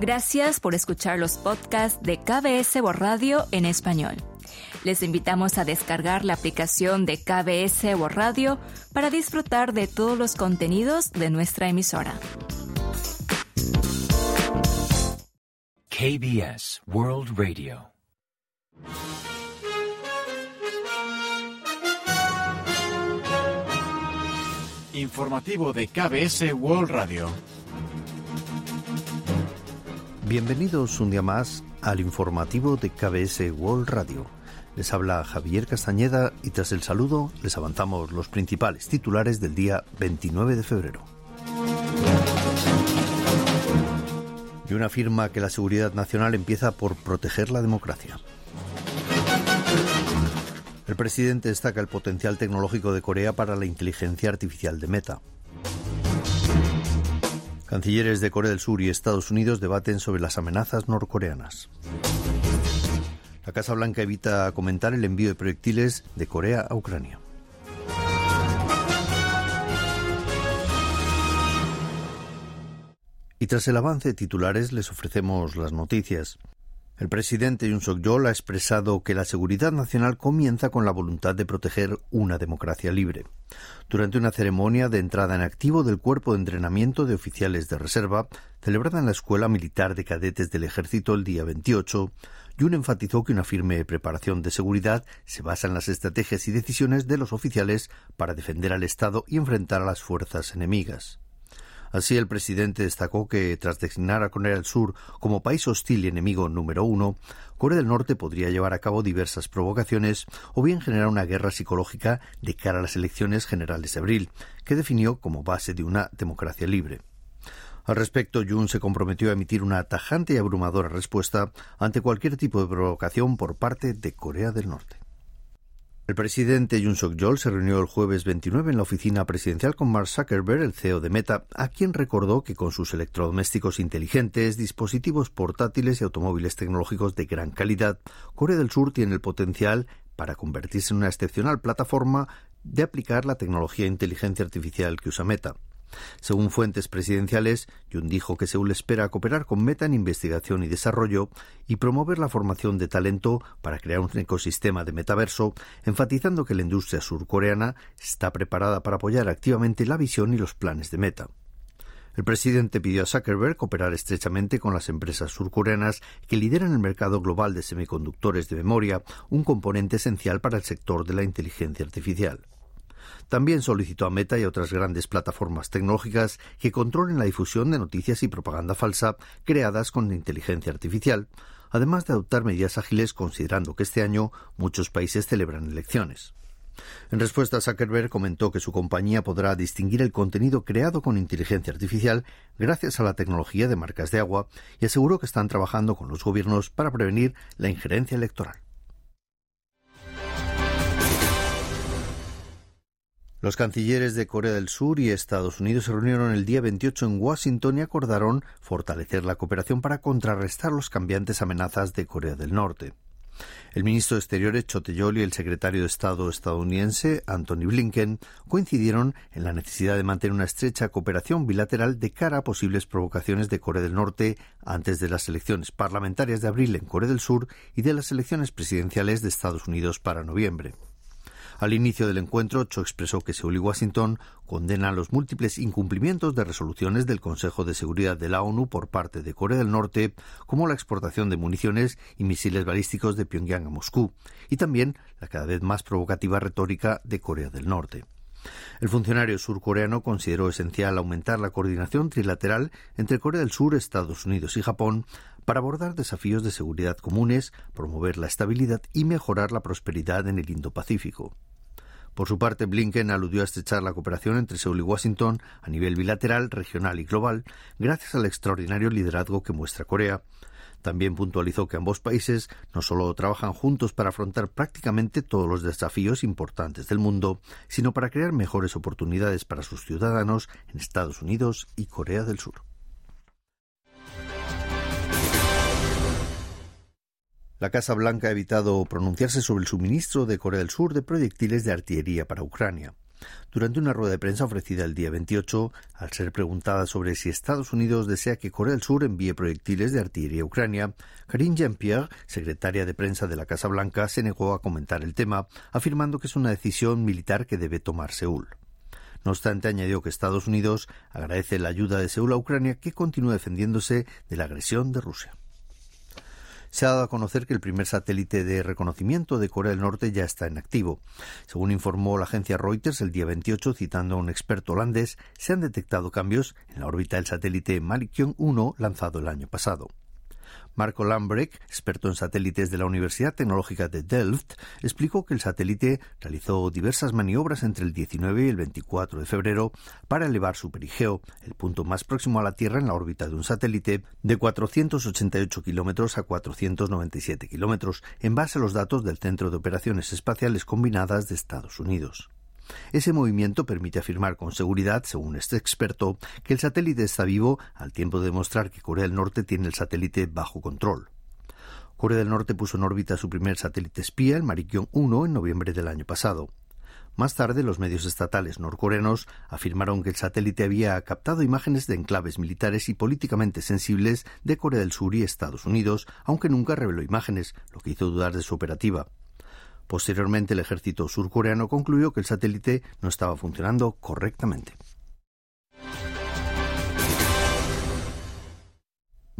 Gracias por escuchar los podcasts de KBS World Radio en español. Les invitamos a descargar la aplicación de KBS World Radio para disfrutar de todos los contenidos de nuestra emisora. KBS World Radio. Informativo de KBS World Radio. Bienvenidos un día más al informativo de KBS World Radio. Les habla Javier Castañeda y tras el saludo les avanzamos los principales titulares del día 29 de febrero. Y una afirma que la seguridad nacional empieza por proteger la democracia. El presidente destaca el potencial tecnológico de Corea para la inteligencia artificial de Meta. Cancilleres de Corea del Sur y Estados Unidos debaten sobre las amenazas norcoreanas. La Casa Blanca evita comentar el envío de proyectiles de Corea a Ucrania. Y tras el avance de titulares les ofrecemos las noticias. El presidente Yoon Suk-yeol ha expresado que la seguridad nacional comienza con la voluntad de proteger una democracia libre. Durante una ceremonia de entrada en activo del Cuerpo de Entrenamiento de Oficiales de Reserva, celebrada en la Escuela Militar de Cadetes del Ejército el día 28, Yoon enfatizó que una firme preparación de seguridad se basa en las estrategias y decisiones de los oficiales para defender al Estado y enfrentar a las fuerzas enemigas. Así, el presidente destacó que, tras designar a Corea del Sur como país hostil y enemigo número uno, Corea del Norte podría llevar a cabo diversas provocaciones o bien generar una guerra psicológica de cara a las elecciones generales de abril, que definió como base de una democracia libre. Al respecto, Jun se comprometió a emitir una tajante y abrumadora respuesta ante cualquier tipo de provocación por parte de Corea del Norte. El presidente Yoon Suk-yeol se reunió el jueves 29 en la oficina presidencial con Mark Zuckerberg, el CEO de Meta, a quien recordó que con sus electrodomésticos inteligentes, dispositivos portátiles y automóviles tecnológicos de gran calidad, Corea del Sur tiene el potencial para convertirse en una excepcional plataforma de aplicar la tecnología de inteligencia artificial que usa Meta. Según fuentes presidenciales, Jun dijo que Seúl espera cooperar con Meta en investigación y desarrollo y promover la formación de talento para crear un ecosistema de metaverso, enfatizando que la industria surcoreana está preparada para apoyar activamente la visión y los planes de Meta. El presidente pidió a Zuckerberg cooperar estrechamente con las empresas surcoreanas que lideran el mercado global de semiconductores de memoria, un componente esencial para el sector de la inteligencia artificial. También solicitó a Meta y a otras grandes plataformas tecnológicas que controlen la difusión de noticias y propaganda falsa creadas con inteligencia artificial, además de adoptar medidas ágiles considerando que este año muchos países celebran elecciones. En respuesta, Zuckerberg comentó que su compañía podrá distinguir el contenido creado con inteligencia artificial gracias a la tecnología de marcas de agua y aseguró que están trabajando con los gobiernos para prevenir la injerencia electoral. Los cancilleres de Corea del Sur y Estados Unidos se reunieron el día 28 en Washington y acordaron fortalecer la cooperación para contrarrestar los cambiantes amenazas de Corea del Norte. El ministro de Exteriores Choteyol y el secretario de Estado estadounidense Anthony Blinken coincidieron en la necesidad de mantener una estrecha cooperación bilateral de cara a posibles provocaciones de Corea del Norte antes de las elecciones parlamentarias de abril en Corea del Sur y de las elecciones presidenciales de Estados Unidos para noviembre. Al inicio del encuentro, Cho expresó que Seúl y Washington condenan los múltiples incumplimientos de resoluciones del Consejo de Seguridad de la ONU por parte de Corea del Norte, como la exportación de municiones y misiles balísticos de Pyongyang a Moscú, y también la cada vez más provocativa retórica de Corea del Norte. El funcionario surcoreano consideró esencial aumentar la coordinación trilateral entre Corea del Sur, Estados Unidos y Japón para abordar desafíos de seguridad comunes, promover la estabilidad y mejorar la prosperidad en el Indo-Pacífico. Por su parte, Blinken aludió a estrechar la cooperación entre Seúl y Washington a nivel bilateral, regional y global, gracias al extraordinario liderazgo que muestra Corea. También puntualizó que ambos países no solo trabajan juntos para afrontar prácticamente todos los desafíos importantes del mundo, sino para crear mejores oportunidades para sus ciudadanos en Estados Unidos y Corea del Sur. La Casa Blanca ha evitado pronunciarse sobre el suministro de Corea del Sur de proyectiles de artillería para Ucrania. Durante una rueda de prensa ofrecida el día 28, al ser preguntada sobre si Estados Unidos desea que Corea del Sur envíe proyectiles de artillería a Ucrania, Karine Jean-Pierre, secretaria de prensa de la Casa Blanca, se negó a comentar el tema, afirmando que es una decisión militar que debe tomar Seúl. No obstante, añadió que Estados Unidos agradece la ayuda de Seúl a Ucrania, que continúa defendiéndose de la agresión de Rusia se ha dado a conocer que el primer satélite de reconocimiento de Corea del Norte ya está en activo. Según informó la agencia Reuters el día 28, citando a un experto holandés, se han detectado cambios en la órbita del satélite Malikion 1 lanzado el año pasado. Marco Lambrecht, experto en satélites de la Universidad Tecnológica de Delft, explicó que el satélite realizó diversas maniobras entre el 19 y el 24 de febrero para elevar su perigeo, el punto más próximo a la Tierra en la órbita de un satélite, de 488 kilómetros a 497 kilómetros, en base a los datos del Centro de Operaciones Espaciales Combinadas de Estados Unidos. Ese movimiento permite afirmar con seguridad, según este experto, que el satélite está vivo al tiempo de demostrar que Corea del Norte tiene el satélite bajo control. Corea del Norte puso en órbita su primer satélite espía, el Marikion 1, en noviembre del año pasado. Más tarde, los medios estatales norcoreanos afirmaron que el satélite había captado imágenes de enclaves militares y políticamente sensibles de Corea del Sur y Estados Unidos, aunque nunca reveló imágenes, lo que hizo dudar de su operativa. Posteriormente, el ejército surcoreano concluyó que el satélite no estaba funcionando correctamente.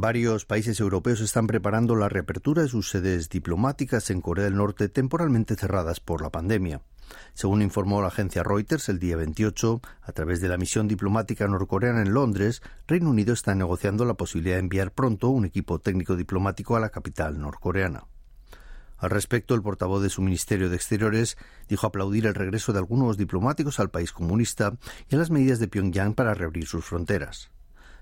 Varios países europeos están preparando la reapertura de sus sedes diplomáticas en Corea del Norte temporalmente cerradas por la pandemia. Según informó la agencia Reuters el día 28, a través de la misión diplomática norcoreana en Londres, Reino Unido está negociando la posibilidad de enviar pronto un equipo técnico diplomático a la capital norcoreana. Al respecto, el portavoz de su Ministerio de Exteriores dijo aplaudir el regreso de algunos diplomáticos al país comunista y a las medidas de Pyongyang para reabrir sus fronteras.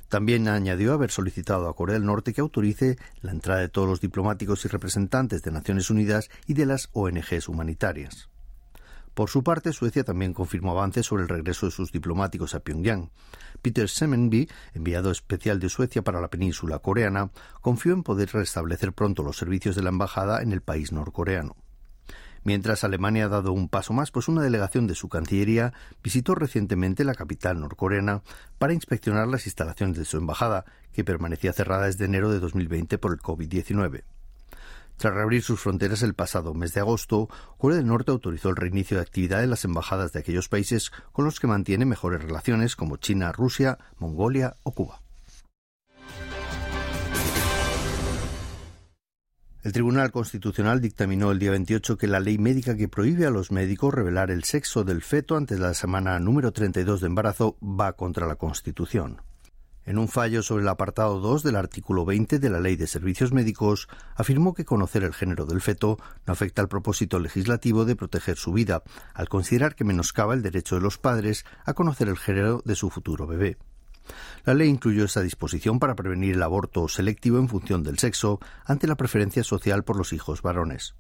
También añadió haber solicitado a Corea del Norte que autorice la entrada de todos los diplomáticos y representantes de Naciones Unidas y de las ONGs humanitarias. Por su parte, Suecia también confirmó avances sobre el regreso de sus diplomáticos a Pyongyang. Peter Semenby, enviado especial de Suecia para la península coreana, confió en poder restablecer pronto los servicios de la embajada en el país norcoreano. Mientras Alemania ha dado un paso más, pues una delegación de su Cancillería visitó recientemente la capital norcoreana para inspeccionar las instalaciones de su embajada, que permanecía cerrada desde enero de 2020 por el COVID-19. Tras reabrir sus fronteras el pasado mes de agosto, Corea del Norte autorizó el reinicio de actividad en las embajadas de aquellos países con los que mantiene mejores relaciones como China, Rusia, Mongolia o Cuba. El Tribunal Constitucional dictaminó el día 28 que la ley médica que prohíbe a los médicos revelar el sexo del feto antes de la semana número 32 de embarazo va contra la Constitución. En un fallo sobre el apartado 2 del artículo 20 de la Ley de Servicios Médicos, afirmó que conocer el género del feto no afecta al propósito legislativo de proteger su vida, al considerar que menoscaba el derecho de los padres a conocer el género de su futuro bebé. La ley incluyó esa disposición para prevenir el aborto selectivo en función del sexo ante la preferencia social por los hijos varones.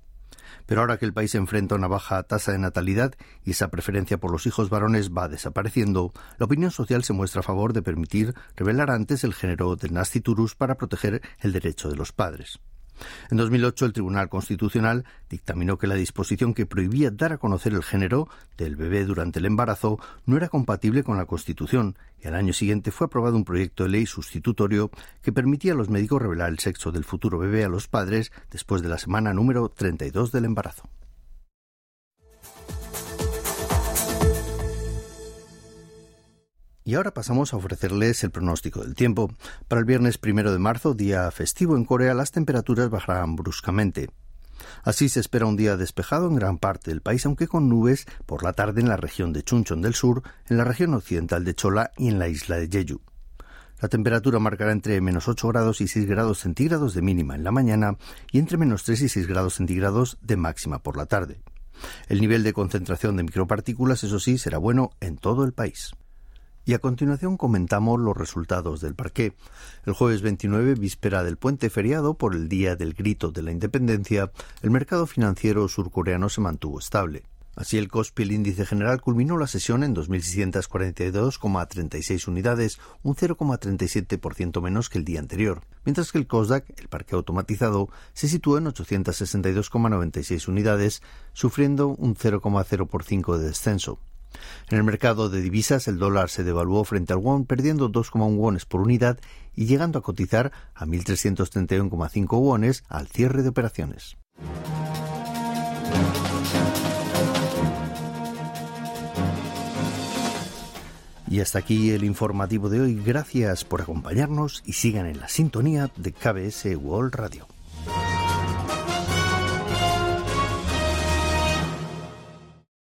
Pero ahora que el país enfrenta una baja tasa de natalidad y esa preferencia por los hijos varones va desapareciendo, la opinión social se muestra a favor de permitir revelar antes el género del nasciturus para proteger el derecho de los padres. En 2008 el Tribunal Constitucional dictaminó que la disposición que prohibía dar a conocer el género del bebé durante el embarazo no era compatible con la Constitución y al año siguiente fue aprobado un proyecto de ley sustitutorio que permitía a los médicos revelar el sexo del futuro bebé a los padres después de la semana número 32 del embarazo. Y ahora pasamos a ofrecerles el pronóstico del tiempo. Para el viernes primero de marzo, día festivo en Corea, las temperaturas bajarán bruscamente. Así se espera un día despejado en gran parte del país, aunque con nubes por la tarde en la región de Chuncheon del sur, en la región occidental de Chola y en la isla de Jeju. La temperatura marcará entre menos 8 grados y 6 grados centígrados de mínima en la mañana y entre menos 3 y 6 grados centígrados de máxima por la tarde. El nivel de concentración de micropartículas, eso sí, será bueno en todo el país. Y a continuación comentamos los resultados del parqué. El jueves 29, víspera del puente feriado por el Día del Grito de la Independencia, el mercado financiero surcoreano se mantuvo estable. Así, el COSPI, el índice general, culminó la sesión en 2.642,36 unidades, un 0,37% menos que el día anterior, mientras que el COSDAC, el parque automatizado, se situó en 862,96 unidades, sufriendo un 0,05 de descenso. En el mercado de divisas el dólar se devaluó frente al won perdiendo 2,1 wones por unidad y llegando a cotizar a 1.331,5 wones al cierre de operaciones. Y hasta aquí el informativo de hoy. Gracias por acompañarnos y sigan en la sintonía de KBS World Radio.